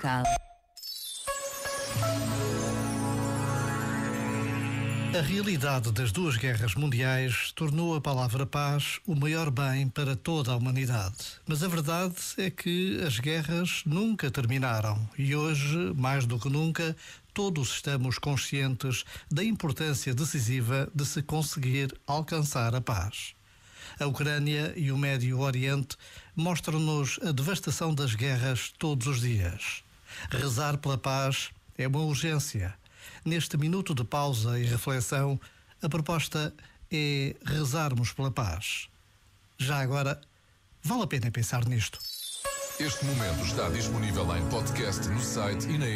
local. A realidade das duas guerras mundiais tornou a palavra paz o maior bem para toda a humanidade. Mas a verdade é que as guerras nunca terminaram e hoje, mais do que nunca, todos estamos conscientes da importância decisiva de se conseguir alcançar a paz. A Ucrânia e o Médio Oriente mostram-nos a devastação das guerras todos os dias. Rezar pela paz é uma urgência Neste minuto de pausa e reflexão, a proposta é rezarmos pela paz. Já agora, vale a pena pensar nisto. Este momento está disponível em podcast no site e na.